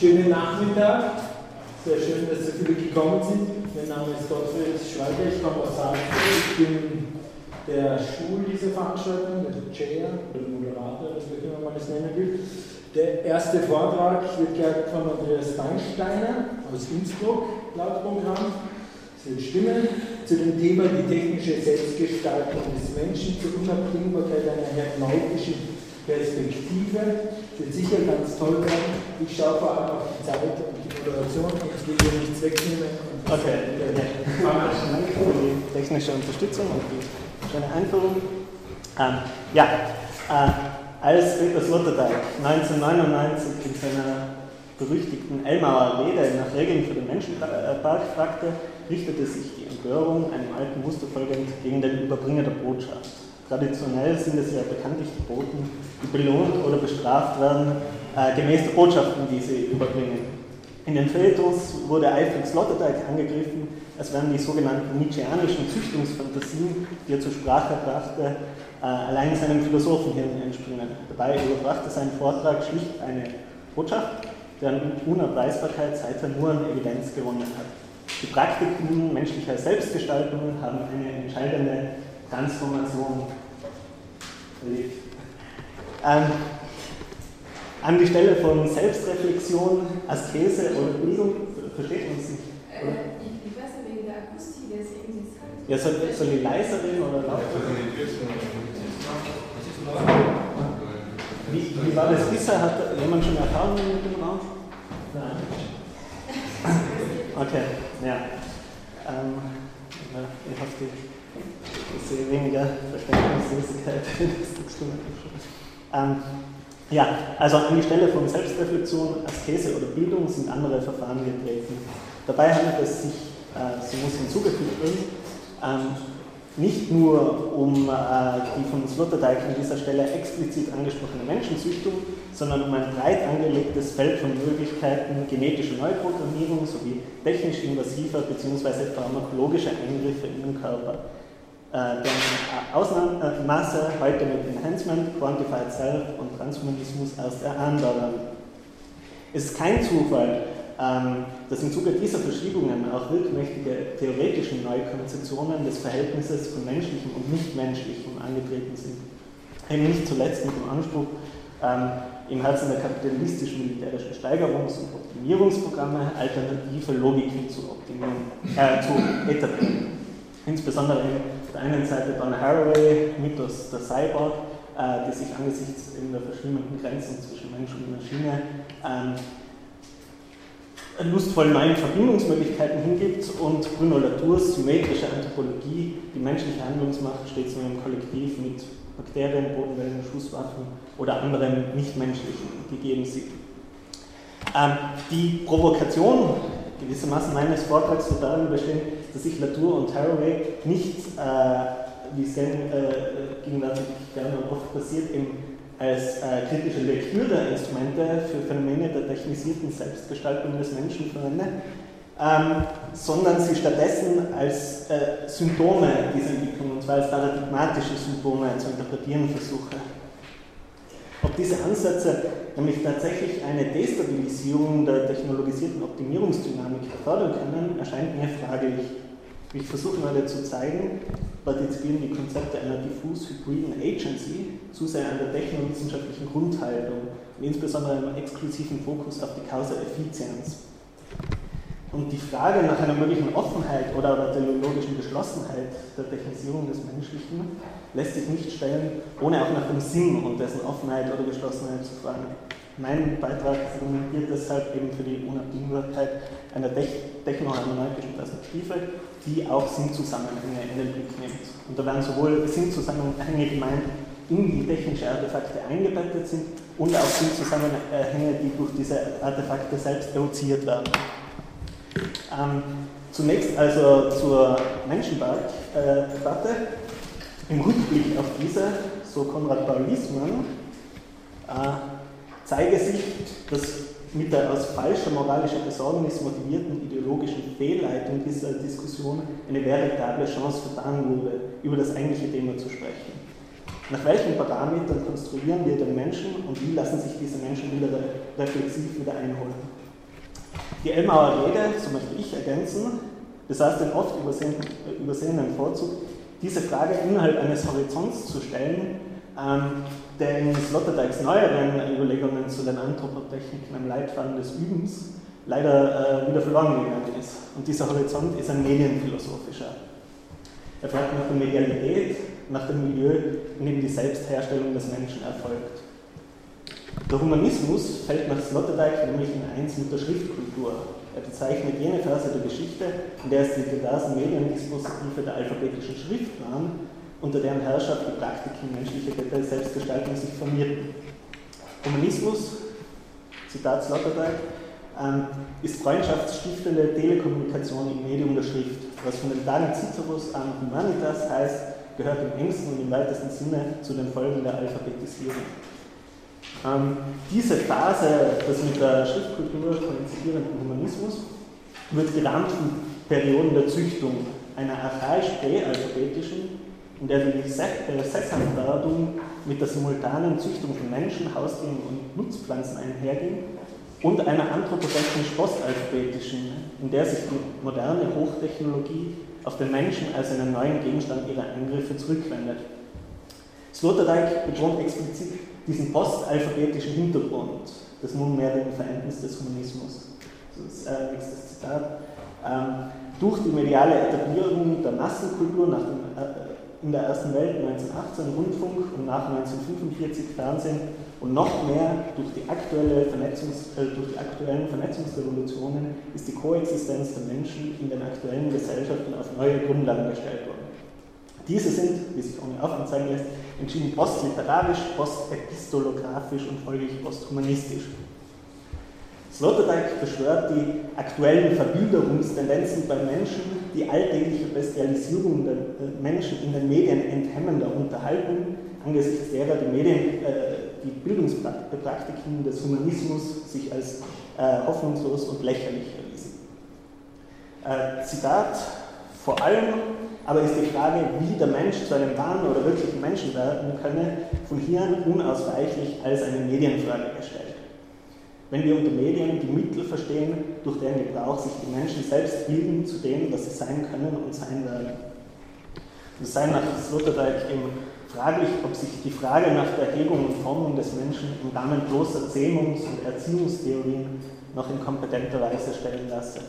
Schönen Nachmittag. Sehr schön, dass so viele gekommen sind. Mein Name ist Gottfried Schweiger, ich komme aus Salzburg. Ich bin der Stuhl dieser Veranstaltung, der Chair oder Moderator, wie immer man es nennen will. Der erste Vortrag wird gehalten von Andreas Weinsteiner aus Innsbruck, laut Programm. Es wird stimmen zu dem Thema die technische Selbstgestaltung des Menschen zur Unabdingbarkeit einer hermeneutischen Perspektive. Wird sicher ganz toll werden. Ich schaue vor allem auf die Zeit und die Moderation. Ich will hier nichts wegnehmen. Okay, Dank für die technische Unterstützung und die schöne Einführung. Ähm, ja, äh, als Peter Sloterdijk 1999 in seiner berüchtigten Elmauer Rede nach Regeln für den Menschenpark fragte, richtete sich die Empörung einem alten Muster folgend gegen den Überbringer der Botschaft. Traditionell sind es ja bekanntlich die Boten, die belohnt oder bestraft werden, äh, gemäß der Botschaften, die sie überbringen. In den Feuilletons wurde eifrig Sloterdijk angegriffen, als wären die sogenannten Nietzscheanischen Züchtungsfantasien, die er zur Sprache brachte, äh, allein seinem Philosophenhirn entspringen. Dabei überbrachte sein Vortrag schlicht eine Botschaft, deren Unabweisbarkeit seither nur an Evidenz gewonnen hat. Die Praktiken menschlicher Selbstgestaltung haben eine entscheidende Transformation erlebt. Ähm, an die Stelle von Selbstreflexion, Askese oder Bildung, versteht man es nicht? Oder? Äh, ich, ich, weiß nicht, wegen der Akustik, der ist irgendwie. Ja, soll, soll die leiser reden oder lauter? Wie, wie war das bisher? Hat jemand schon Erfahrung mit dem Raum? Nein. Okay, ja. Ähm, ich hoffe, ich sehe weniger Verständnislosigkeit. ähm, ja, also an die Stelle von Selbstreflexion, Askese oder Bildung sind andere Verfahren getreten. Dabei handelt es sich, äh, so muss hinzugefügt werden, ähm, nicht nur um äh, die von Sloterdijk an dieser Stelle explizit angesprochene Menschenzüchtung, sondern um ein breit angelegtes Feld von Möglichkeiten genetischer Neuprogrammierung sowie technisch invasiver bzw. pharmakologischer Eingriffe in den Körper äh, deren Ausmaße heute mit Enhancement, Quantified Self und Transhumanismus erst erahnen werden. Es ist kein Zufall, ähm, dass im Zuge dieser Verschiebungen auch wirkmächtige theoretische Neukonzeptionen des Verhältnisses von menschlichem und nichtmenschlichem angetreten sind. Eben nicht zuletzt mit dem Anspruch, ähm, im Herzen der kapitalistisch-militärischen Steigerungs- und Optimierungsprogramme alternative Logiken zu, optimieren, äh, zu etablieren. Insbesondere auf der einen Seite Donna Haraway, Mythos der Cyborg, äh, die sich angesichts der verschwimmenden Grenzen zwischen Mensch und Maschine ähm, lustvoll neuen Verbindungsmöglichkeiten hingibt und Bruno Latours symmetrische Anthropologie die menschliche Handlungsmacht stets nur im Kollektiv mit Bakterien, Bodenwellen, Schusswaffen oder anderen nichtmenschlichen gegeben sieht. Ähm, die Provokation gewissermaßen meines Vortrags wird darin bestehen, dass sich Latour und Haraway nicht, äh, wie es denn äh, gegenwärtig gerne oft passiert, eben als äh, kritische Lektüreinstrumente für Phänomene der technisierten Selbstgestaltung des Menschen verwende, ähm, sondern sie stattdessen als äh, Symptome dieser Entwicklung, und zwar als paradigmatische Symptome zu interpretieren versuche. Diese Ansätze nämlich tatsächlich eine Destabilisierung der technologisierten Optimierungsdynamik fördern können, erscheint mir fraglich. Wie ich versuchen werde zu zeigen, partizipieren die Konzepte einer diffus hybriden Agency zu sehr an der technowissenschaftlichen Grundhaltung und insbesondere einem exklusiven Fokus auf die Causa Effizienz. Und die Frage nach einer möglichen Offenheit oder der teleologischen Geschlossenheit der Technisierung des Menschlichen lässt sich nicht stellen, ohne auch nach dem Sinn und dessen Offenheit oder Geschlossenheit zu fragen. Mein Beitrag argumentiert deshalb eben für die Unabdingbarkeit einer technohermeneutischen Perspektive, die auch Sinnzusammenhänge in den Blick nimmt. Und da werden sowohl Sinnzusammenhänge gemeint, in die technische Artefakte eingebettet sind und auch Sinnzusammenhänge, die durch diese Artefakte selbst evoziert werden. Ähm, zunächst also zur Menschendebatte. Äh, Im Rückblick auf diese, so Konrad Paul Liesmann, äh, zeige sich, dass mit der aus falscher moralischer Besorgnis motivierten ideologischen Fehlleitung dieser Diskussion eine veritable Chance vertan wurde, über das eigentliche Thema zu sprechen. Nach welchen Parametern konstruieren wir den Menschen und wie lassen sich diese Menschen wieder reflexiv wieder einholen? Die Elmauer Rede, so möchte ich ergänzen, besaß den oft übersehenen, übersehenen Vorzug, diese Frage innerhalb eines Horizonts zu stellen, ähm, der in Sloterdijks neueren Überlegungen zu den Anthropotechniken am Leitfaden des Übens leider äh, wieder verloren gegangen ist. Und dieser Horizont ist ein medienphilosophischer. Er fragt nach der Medialität, nach dem Milieu, in dem die Selbstherstellung des Menschen erfolgt. Der Humanismus fällt nach Sloterdijk nämlich in eins mit der Schriftkultur. Er bezeichnet jene Phase der Geschichte, in der es die diversen Mediendispositive der alphabetischen Schrift waren, unter deren Herrschaft die Praktiken menschlicher Selbstgestaltung sich formierten. Humanismus, Zitat Sloterdijk, ähm, ist freundschaftsstiftende Telekommunikation im Medium der Schrift, was von den Tagen Ciceros an Humanitas heißt, gehört im engsten und im weitesten Sinne zu den Folgen der Alphabetisierung. Ähm, diese Phase des mit der Schriftkultur koinzidierenden Humanismus wird gerahmt von Perioden der Züchtung, einer archaisch-präalphabetischen, in der die Sessamwerdung mit der simultanen Züchtung von Menschen, Haustieren und Nutzpflanzen einherging, und einer anthropotechnisch-postalphabetischen, in der sich die moderne Hochtechnologie auf den Menschen als einen neuen Gegenstand ihrer Angriffe zurückwendet. Sloterdijk betont explizit diesen postalphabetischen Hintergrund des nunmehrigen Verhältnisses des Humanismus. Das ist äh, nächstes Zitat. Ähm, durch die mediale Etablierung der Massenkultur nach dem, äh, in der ersten Welt 1918 Rundfunk und nach 1945 Fernsehen und noch mehr durch die, aktuelle Vernetzungs, äh, durch die aktuellen Vernetzungsrevolutionen ist die Koexistenz der Menschen in den aktuellen Gesellschaften auf neue Grundlagen gestellt worden. Diese sind, wie sich ohne Aufwand zeigen lässt, entschieden postliterarisch, postepistolographisch und folglich posthumanistisch. Sloterdijk beschwört die aktuellen Verbilderungstendenzen bei Menschen, die alltägliche Bestialisierung der Menschen in den Medien enthemmender unterhalten, angesichts derer die, Medien, äh, die Bildungspraktiken des Humanismus sich als äh, hoffnungslos und lächerlich erwiesen. Äh, Zitat, vor allem aber ist die Frage, wie der Mensch zu einem wahren oder wirklichen Menschen werden könne, von hier an unausweichlich als eine Medienfrage gestellt. Wenn wir unter Medien die Mittel verstehen, durch deren Gebrauch sich die Menschen selbst bilden zu dem, was sie sein können und sein werden. Es sei nach Sloterdijk eben fraglich, ob sich die Frage nach der Erhebung und Formung des Menschen im Rahmen bloßer Zähmungs- und Erziehungstheorien noch in kompetenter Weise stellen lasse.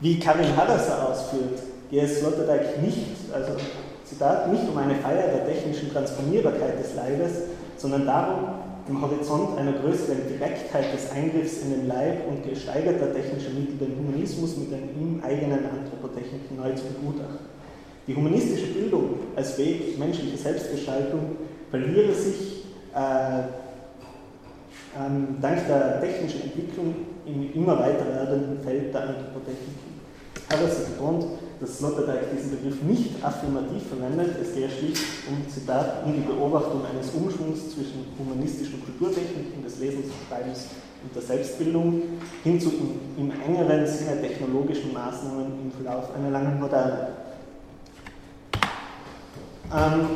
Wie Karin Hadasser ausführt, gehe es Sloterdijk nicht, also Zitat, nicht um eine Feier der technischen Transformierbarkeit des Leibes, sondern darum, im Horizont einer größeren Direktheit des Eingriffs in den Leib und gesteigerter technischer Mittel den Humanismus mit den ihm eigenen Anthropotechniken neu zu begutachten. Die humanistische Bildung als Weg menschlicher Selbstgestaltung verliere sich äh, ähm, dank der technischen Entwicklung im immer weiter werdenden Feld der Anthropotechnik. Aber sie betont, dass Sloterdijk diesen Begriff nicht affirmativ verwendet. Es gehe schlicht um, Zitat, um die Beobachtung eines Umschwungs zwischen humanistischen Kulturtechniken des Lesens und Schreibens und der Selbstbildung hin zu im, im engeren Sinne technologischen Maßnahmen im Verlauf einer langen Moderne. Ähm,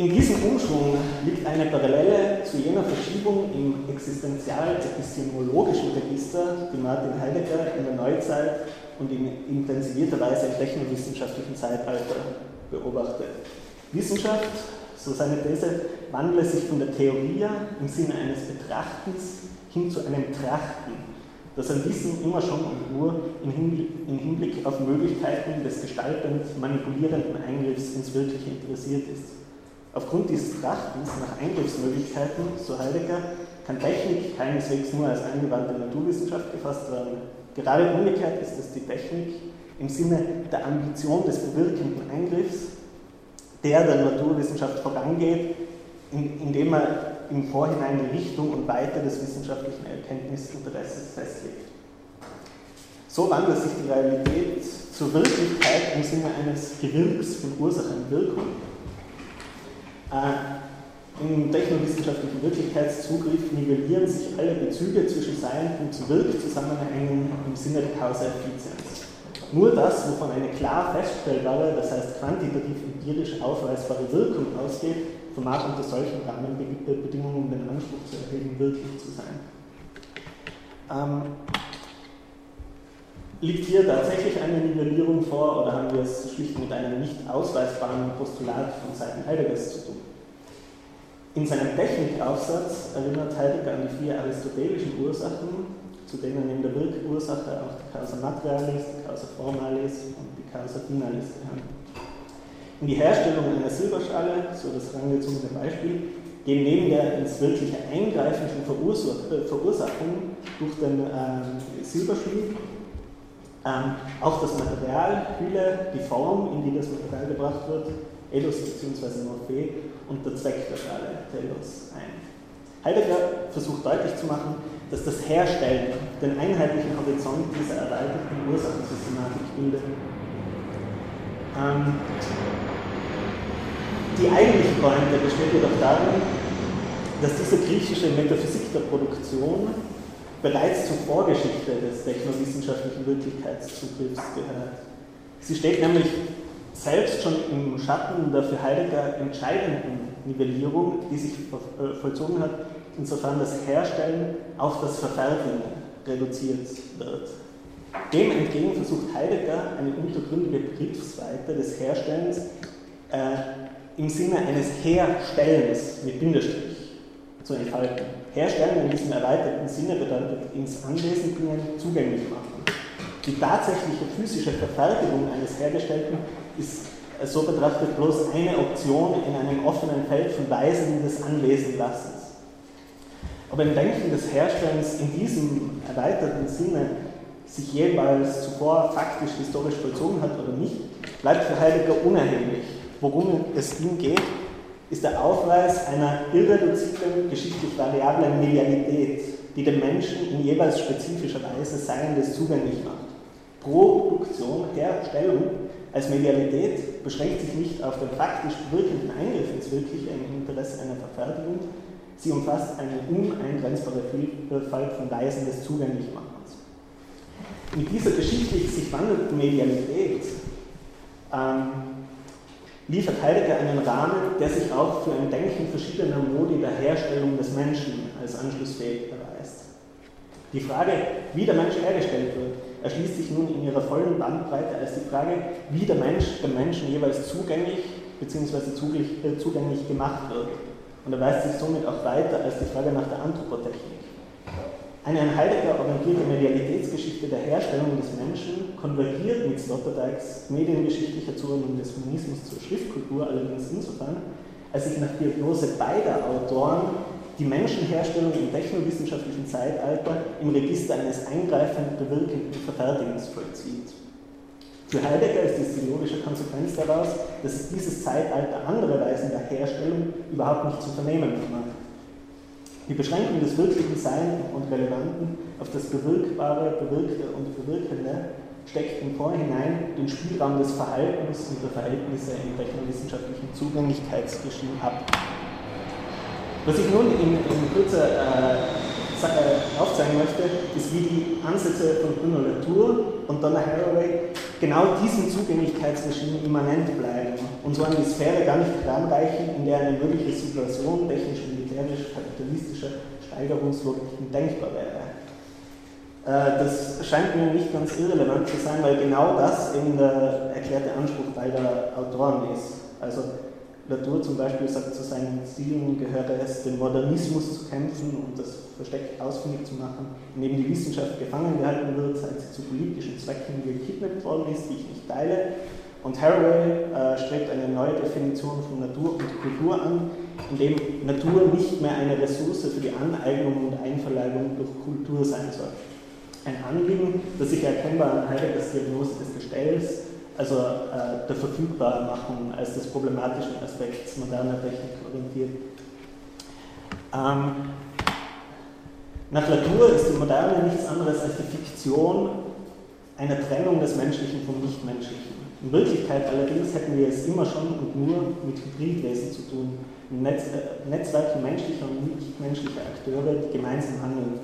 in diesem Umschwung liegt eine Parallele zu jener Verschiebung im existenzial-epistemologischen Register, die Martin Heidegger in der Neuzeit und in intensivierter Weise im technowissenschaftlichen Zeitalter beobachtet. Wissenschaft, so seine These, wandle sich von der Theorie im Sinne eines Betrachtens hin zu einem Trachten, das an Wissen immer schon und nur im Hinblick auf Möglichkeiten des gestaltend manipulierenden Eingriffs ins Wirkliche interessiert ist. Aufgrund dieses Trachtens nach Eingriffsmöglichkeiten, so Heidegger, kann Technik keineswegs nur als angewandte Naturwissenschaft gefasst werden. Gerade umgekehrt ist es die Technik im Sinne der Ambition des bewirkenden Eingriffs, der der Naturwissenschaft vorangeht, indem er im Vorhinein die Richtung und Weite des wissenschaftlichen Erkenntnisinteresses festlegt. So wandelt sich die Realität zur Wirklichkeit im Sinne eines Gewirks von Ursache und Wirkung. Äh, im technowissenschaftlichen Wirklichkeitszugriff nivellieren sich alle Bezüge zwischen Sein und Wirkzusammenhängen im Sinne der Kausaleffizienz. Nur das, wovon eine klar feststellbare, das heißt quantitativ empirisch aufweisbare Wirkung ausgeht, vermag unter solchen Rahmenbedingungen den Anspruch zu erheben, wirklich zu sein. Ähm, liegt hier tatsächlich eine Nivellierung vor oder haben wir es schlicht mit einem nicht ausweisbaren Postulat von Seiten Heideggers zu tun? In seinem Technikaufsatz erinnert Heidegger an die vier aristotelischen Ursachen, zu denen in der Wirkursache auch die Causa Materialis, die Causa Formalis und die Causa Finalis gehören. In die Herstellung einer Silberschale, so das herangezogene Beispiel, gehen neben der ins wirkliche Eingreifen von äh, Verursachung durch den äh, Silberschmied ähm, auch das Material, Hülle, die Form, in die das Material gebracht wird, Elos bzw. Morphe und der Zweck der Schale, Telos, ein. Heidegger versucht deutlich zu machen, dass das Herstellen den einheitlichen Horizont dieser erweiterten Ursachensystematik bildet. Ähm, die eigentliche Pointe besteht jedoch darin, dass diese griechische Metaphysik der Produktion bereits zur Vorgeschichte des technowissenschaftlichen Wirklichkeitszugriffs gehört. Sie steht nämlich selbst schon im Schatten der für Heidegger entscheidenden Nivellierung, die sich äh, vollzogen hat, insofern das Herstellen auf das Verfertigen reduziert wird. Dem entgegen versucht Heidegger eine untergründige Begriffsweite des Herstellens äh, im Sinne eines Herstellens mit Bindestrich zu entfalten. Herstellen in diesem erweiterten Sinne bedeutet ins Anwesen bringen, zugänglich machen. Die tatsächliche physische Verfertigung eines Hergestellten ist so betrachtet bloß eine Option in einem offenen Feld von Weisen des Anwesenlassens. Ob ein Denken des Herstellens in diesem erweiterten Sinne sich jeweils zuvor faktisch historisch vollzogen hat oder nicht, bleibt für Heidegger unerheblich. Worum es ihm geht, ist der Aufweis einer irreduziblen, geschichtlich variablen Medialität, die dem Menschen in jeweils spezifischer Weise Seiendes zugänglich macht. Produktion, Herstellung als Medialität beschränkt sich nicht auf den faktisch wirkenden Eingriff ins Wirkliche Interesse einer Verfertigung, sie umfasst eine uneingrenzbare Vielfalt von Weisen des Zugänglichmachens. Mit dieser geschichtlich sich wandelnden Medialität ähm, liefert Heidegger einen Rahmen, der sich auch für ein Denken verschiedener Modi der Herstellung des Menschen als anschlussfähig erweist. Die Frage, wie der Mensch hergestellt wird, erschließt sich nun in ihrer vollen Bandbreite als die Frage, wie der Mensch dem Menschen jeweils zugänglich bzw. Äh, zugänglich gemacht wird und erweist sich somit auch weiter als die Frage nach der Anthropotechnik. Eine an Heidegger orientierte Medialitätsgeschichte der Herstellung des Menschen konvergiert mit Sloterdijks mediengeschichtlicher Zuordnung des Feminismus zur Schriftkultur allerdings insofern, als sich nach Diagnose beider Autoren die Menschenherstellung im technowissenschaftlichen Zeitalter im Register eines eingreifend bewirkenden Verfertigens vollzieht. Für Heidegger ist dies die logische Konsequenz daraus, dass dieses Zeitalter andere Weisen der Herstellung überhaupt nicht zu vernehmen vermag. Die Beschränkung des wirklichen Sein und Relevanten auf das Bewirkbare, Bewirkte und Bewirkende steckt im Vorhinein den Spielraum des Verhaltens und der Verhältnisse im technowissenschaftlichen Zugänglichkeitsregime ab. Was ich nun in, in Kürze äh, äh, aufzeigen möchte, ist, wie die Ansätze von Bruno Latour und Donna Haraway genau diesem Zugänglichkeitsregime immanent bleiben und so an die Sphäre gar nicht heranreichen, in der eine mögliche Situation technisch militärisch-kapitalistischer Steigerungslogiken denkbar wäre. Äh, das scheint mir nicht ganz irrelevant zu sein, weil genau das eben der erklärte Anspruch beider Autoren ist. Also Latour zum Beispiel sagt, zu seinen Zielen gehört es, den Modernismus zu kämpfen und das versteckt ausfindig zu machen, indem die Wissenschaft gefangen gehalten wird, seit sie zu politischen Zwecken gekidnappt worden ist, die ich nicht teile. Und Haraway äh, strebt eine neue Definition von Natur und Kultur an, in dem Natur nicht mehr eine Ressource für die Aneignung und Einverleibung durch Kultur sein soll. Ein Anliegen, das sich erkennbar an Heideggers Diagnose des Gestells, also äh, der Verfügbarmachung als des problematischen Aspekts moderner Technik orientiert. Ähm, nach Latour ist die Moderne nichts anderes als die Fiktion einer Trennung des Menschlichen vom Nichtmenschlichen. In Wirklichkeit allerdings hätten wir es immer schon und nur mit Hybridwesen zu tun, Netz, äh, Netzwerken menschlicher und nichtmenschlicher Akteure, die gemeinsam handeln.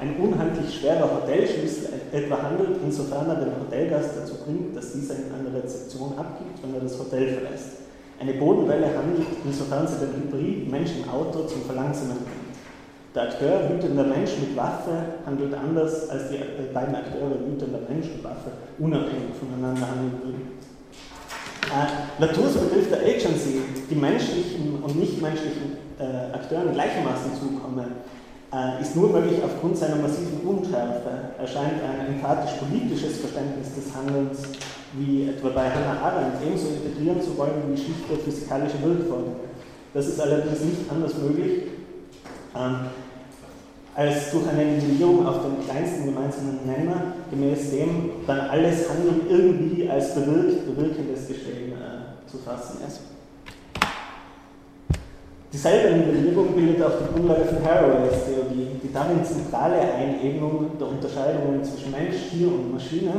Ein unhandlich schwerer Hotelschlüssel etwa handelt, insofern er den Hotelgast dazu bringt, dass dieser in einer Rezeption abgibt, wenn er das Hotel verlässt. Eine Bodenwelle handelt, insofern sie den Hybrid Menschen-Auto zum Verlangsamen. Der Akteur wütender Mensch mit Waffe handelt anders, als die beiden Akteure wütender Mensch und Waffe unabhängig voneinander handeln würden. Äh, Latours Begriff der Agency, die menschlichen und nichtmenschlichen äh, Akteuren gleichermaßen zukommen, äh, ist nur möglich aufgrund seiner massiven Unschärfe. Er scheint ein emphatisch-politisches Verständnis des Handelns, wie etwa bei Hannah Arendt, ebenso integrieren zu wollen wie schlichte physikalische Wirkfolgen. Das ist allerdings nicht anders möglich, ähm, als durch eine Nivellierung auf den kleinsten gemeinsamen Nenner, gemäß dem dann alles Handeln irgendwie als bewirkt, bewirkendes Geschehen äh, zu fassen ist. Dieselbe Nivellierung bildet auch die Grundlage von Haraways Theorie, die darin zentrale Einebnung der Unterscheidungen zwischen Mensch, Tier und Maschine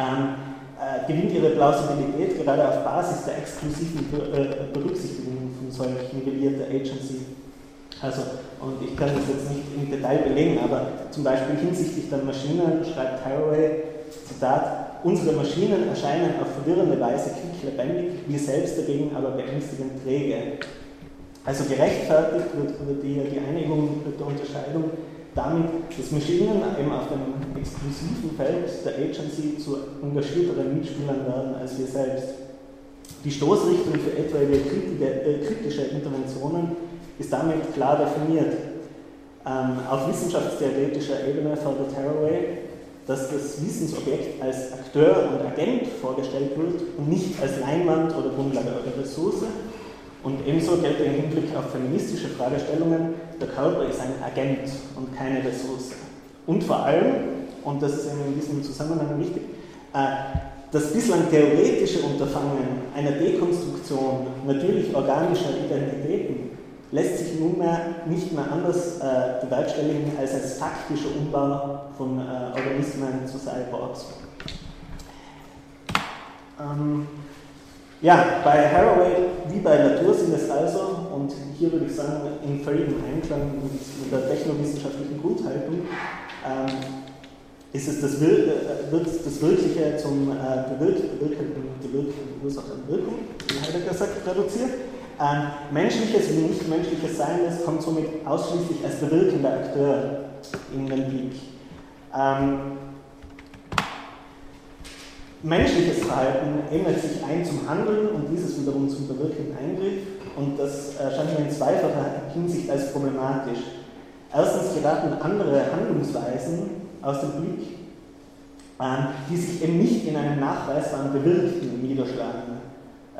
ähm, äh, gewinnt ihre Plausibilität gerade auf Basis der exklusiven äh, Berücksichtigung von solch nivellierter Agency. Also, und ich kann das jetzt nicht im Detail belegen, aber zum Beispiel hinsichtlich der Maschinen schreibt Haraway, Zitat, unsere Maschinen erscheinen auf verwirrende Weise quicklebendig, wir selbst dagegen aber beängstigend träge. Also gerechtfertigt wird, die, die Einigung der Unterscheidung damit, dass Maschinen eben auf dem exklusiven Feld der Agency zu engagierteren Mitspielern werden als wir selbst. Die Stoßrichtung für etwaige äh, kritische Interventionen ist damit klar definiert. Ähm, auf wissenschaftstheoretischer Ebene fordert Haraway, dass das Wissensobjekt als Akteur und Agent vorgestellt wird und nicht als Leinwand oder Grundlage oder Ressource. Und ebenso gilt im Hinblick auf feministische Fragestellungen, der Körper ist ein Agent und keine Ressource. Und vor allem, und das ist in diesem Zusammenhang wichtig, äh, das bislang theoretische Unterfangen einer Dekonstruktion natürlich organischer Identitäten lässt sich nunmehr nicht mehr anders äh, bewerkstelligen als als faktischer Umbau von äh, Organismen zu Cyborgs. Ähm, ja, bei Haraway wie bei Latour sind es also, und hier würde ich sagen, in völligem Einklang mit der technowissenschaftlichen Grundhaltung, ähm, ist es das, Wir äh, wird das Wirkliche zum äh, bewirkenden Ursache und Wirkung, wie Heidegger sagt, reduziert. Menschliches wie nicht menschliches Sein kommt somit ausschließlich als bewirkender Akteur in den Blick. Ähm, menschliches Verhalten ändert sich ein zum Handeln und dieses wiederum zum bewirkenden Eingriff und das erscheint mir in zweifacher Hinsicht als problematisch. Erstens geraten andere Handlungsweisen aus dem Blick, ähm, die sich eben nicht in einem nachweisbaren Bewirkten niederschlagen.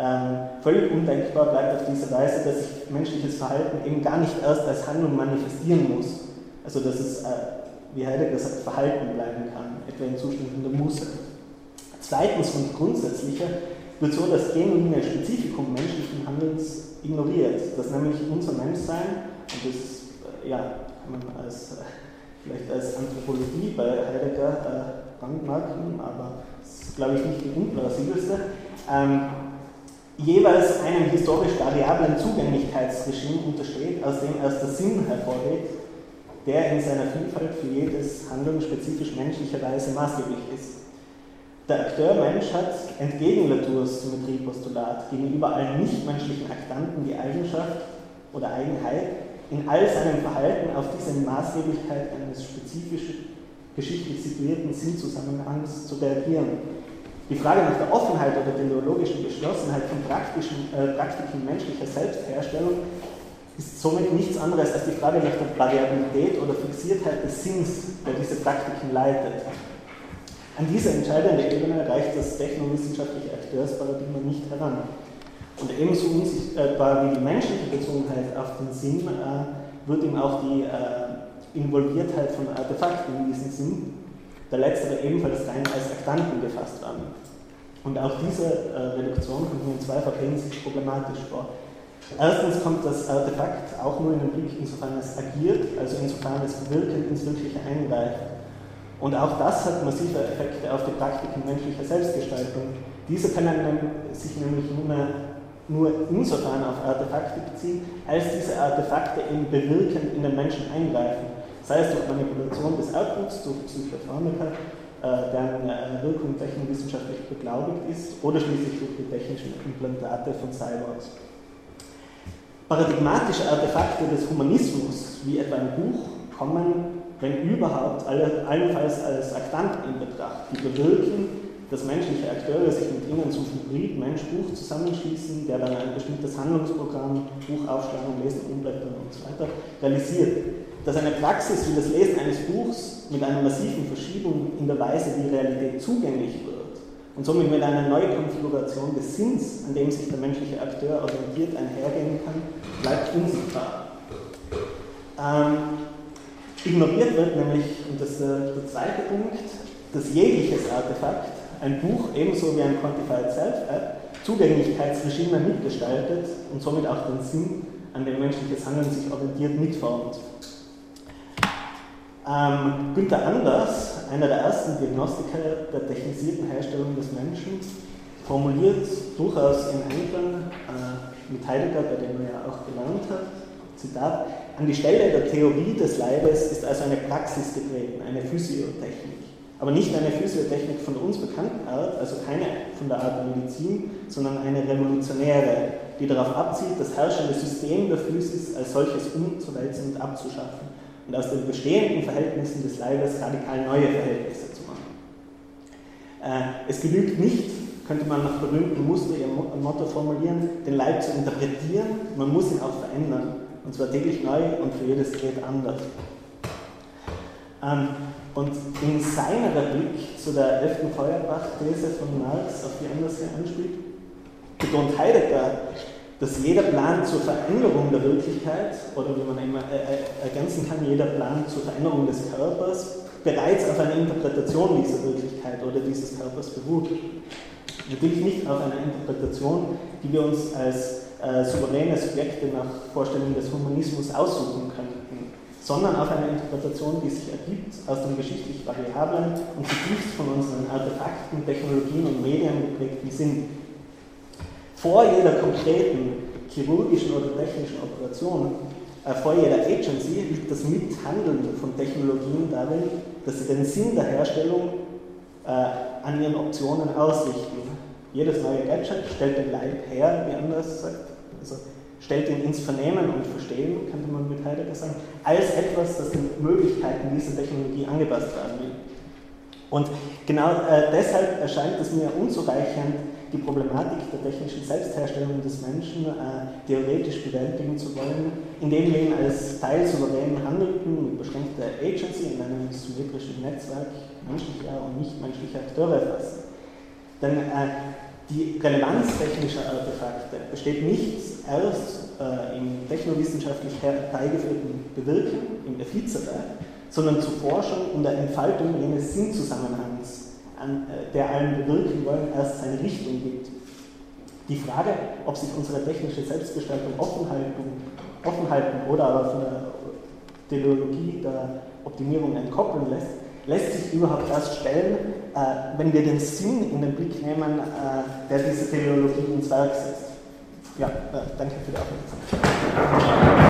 Ähm, völlig undenkbar bleibt auf diese Weise, dass sich menschliches Verhalten eben gar nicht erst als Handlung manifestieren muss. Also dass es, äh, wie Heidegger sagt, Verhalten bleiben kann, etwa in Zuständen der Muße. Zweitens und grundsätzlicher wird so das genuine Spezifikum menschlichen Handelns ignoriert, dass nämlich unser Menschsein, und das äh, ja, kann man als, äh, vielleicht als Anthropologie bei Heidegger äh, brandmarken, aber das ist, glaube ich, nicht die unplausibelste, ähm, jeweils einem historisch variablen Zugänglichkeitsregime untersteht, aus dem erst der Sinn hervorgeht, der in seiner Vielfalt für jedes Handeln spezifisch menschlicherweise maßgeblich ist. Der Akteur Mensch hat entgegen Latours Symmetriepostulat gegenüber allen nichtmenschlichen Aktanten die Eigenschaft oder Eigenheit, in all seinem Verhalten auf diese Maßgeblichkeit eines spezifisch geschichtlich situierten Sinnzusammenhangs zu reagieren die Frage nach der Offenheit oder der ideologischen Geschlossenheit von praktischen, äh, Praktiken menschlicher Selbstherstellung ist somit nichts anderes als die Frage nach der Variabilität oder Fixiertheit des Sinns, der diese Praktiken leitet. An diese entscheidende Ebene reicht das technowissenschaftliche Akteursparadigma nicht heran. Und ebenso unsichtbar wie die menschliche Bezogenheit auf den Sinn äh, wird ihm auch die äh, Involviertheit von Artefakten in diesen Sinn, der letztere ebenfalls rein als Aktanten gefasst werden. Und auch diese äh, Reduktion kommt mir in zweifacher Hinsicht problematisch vor. Erstens kommt das Artefakt auch nur in den Blick, insofern es agiert, also insofern es wirkend ins Wirkliche eingreift. Und auch das hat massive Effekte auf die Praktiken menschlicher Selbstgestaltung. Diese können sich nämlich nur, nur insofern auf Artefakte beziehen, als diese Artefakte eben bewirkend in den Menschen eingreifen. Sei es durch Manipulation des Erbguts, durch Psychopharmaka, äh, deren äh, Wirkung technowissenschaftlich beglaubigt ist oder schließlich durch die technischen Implantate von Cyborgs. Paradigmatische Artefakte des Humanismus, wie etwa ein Buch kommen, wenn überhaupt, alle, allenfalls als Aktanten in Betracht, die bewirken, dass menschliche Akteure sich mit ihnen zu Hybrid Mensch-Buch zusammenschließen, der dann ein bestimmtes Handlungsprogramm, Buch aufschlagen, lesen, umblättern und so weiter, realisiert. Dass eine Praxis wie das Lesen eines Buchs mit einer massiven Verschiebung in der Weise, wie Realität zugänglich wird, und somit mit einer Neukonfiguration des Sinns, an dem sich der menschliche Akteur orientiert, einhergehen kann, bleibt unsichtbar. Ähm, ignoriert wird nämlich, und das ist der zweite Punkt, dass jegliches Artefakt, ein Buch ebenso wie ein Quantified Self-App, Zugänglichkeitsregime mitgestaltet und somit auch den Sinn, an dem menschliches Handeln sich orientiert, mitformt. Ähm, Günther Anders, einer der ersten Diagnostiker der technisierten Herstellung des Menschen, formuliert durchaus in Einklang äh, mit Heidegger, bei dem er ja auch gelernt hat, Zitat, an die Stelle der Theorie des Leibes ist also eine Praxis getreten, eine Physiotechnik. Aber nicht eine Physiotechnik von uns bekannten Art, also keine von der Art Medizin, sondern eine revolutionäre, die darauf abzielt, das herrschende System der Physis als solches umzuwälzen und abzuschaffen und aus den bestehenden Verhältnissen des Leibes radikal neue Verhältnisse zu machen. Äh, es genügt nicht, könnte man nach berühmtem Muster ihr Motto formulieren, den Leib zu interpretieren, man muss ihn auch verändern. Und zwar täglich neu und für jedes Gerät anders. Ähm, und in seiner Replik zu der 11. Feuerbach-These von Marx, auf die Anders hier anspielt, betont Heidegger, dass jeder Plan zur Veränderung der Wirklichkeit, oder wie man immer ergänzen kann, jeder Plan zur Veränderung des Körpers bereits auf einer Interpretation dieser Wirklichkeit oder dieses Körpers beruht. Natürlich nicht auf einer Interpretation, die wir uns als äh, souveräne Subjekte nach Vorstellungen des Humanismus aussuchen könnten, sondern auf einer Interpretation, die sich ergibt aus dem geschichtlich variablen und zutiefst von unseren Artefakten, Technologien und Medien geprägten Sinn vor jeder konkreten chirurgischen oder technischen Operation, äh, vor jeder Agency liegt das Mithandeln von Technologien darin, dass sie den Sinn der Herstellung äh, an ihren Optionen ausrichten. Jedes neue Gadget stellt den Leib her, wie anders sagt, also stellt ihn ins Vernehmen und Verstehen, könnte man mit Heidegger sagen, als etwas, das den Möglichkeiten dieser Technologie angepasst werden will. Und genau äh, deshalb erscheint es mir unzureichend, die Problematik der technischen Selbstherstellung des Menschen äh, theoretisch bewältigen zu wollen, indem wir ihn als Teil souveränen Handelnden mit beschränkter Agency in einem symmetrischen Netzwerk menschlicher und nichtmenschlicher Akteure erfassen. Denn äh, die Relevanz technischer Artefakte besteht nicht erst äh, im technowissenschaftlich herbeigeführten Bewirken, im Effizere, sondern zur Forschung und der Entfaltung jenes Sinnzusammenhangs, an, äh, der allen bewirken wollen, erst seine Richtung gibt. Die Frage, ob sich unsere technische Selbstgestaltung offen halten oder aber von der Teleologie der Optimierung entkoppeln lässt, lässt sich überhaupt erst stellen, äh, wenn wir den Sinn in den Blick nehmen, äh, der diese Teleologie ins Werk setzt. Ja, äh, danke für die Aufmerksamkeit.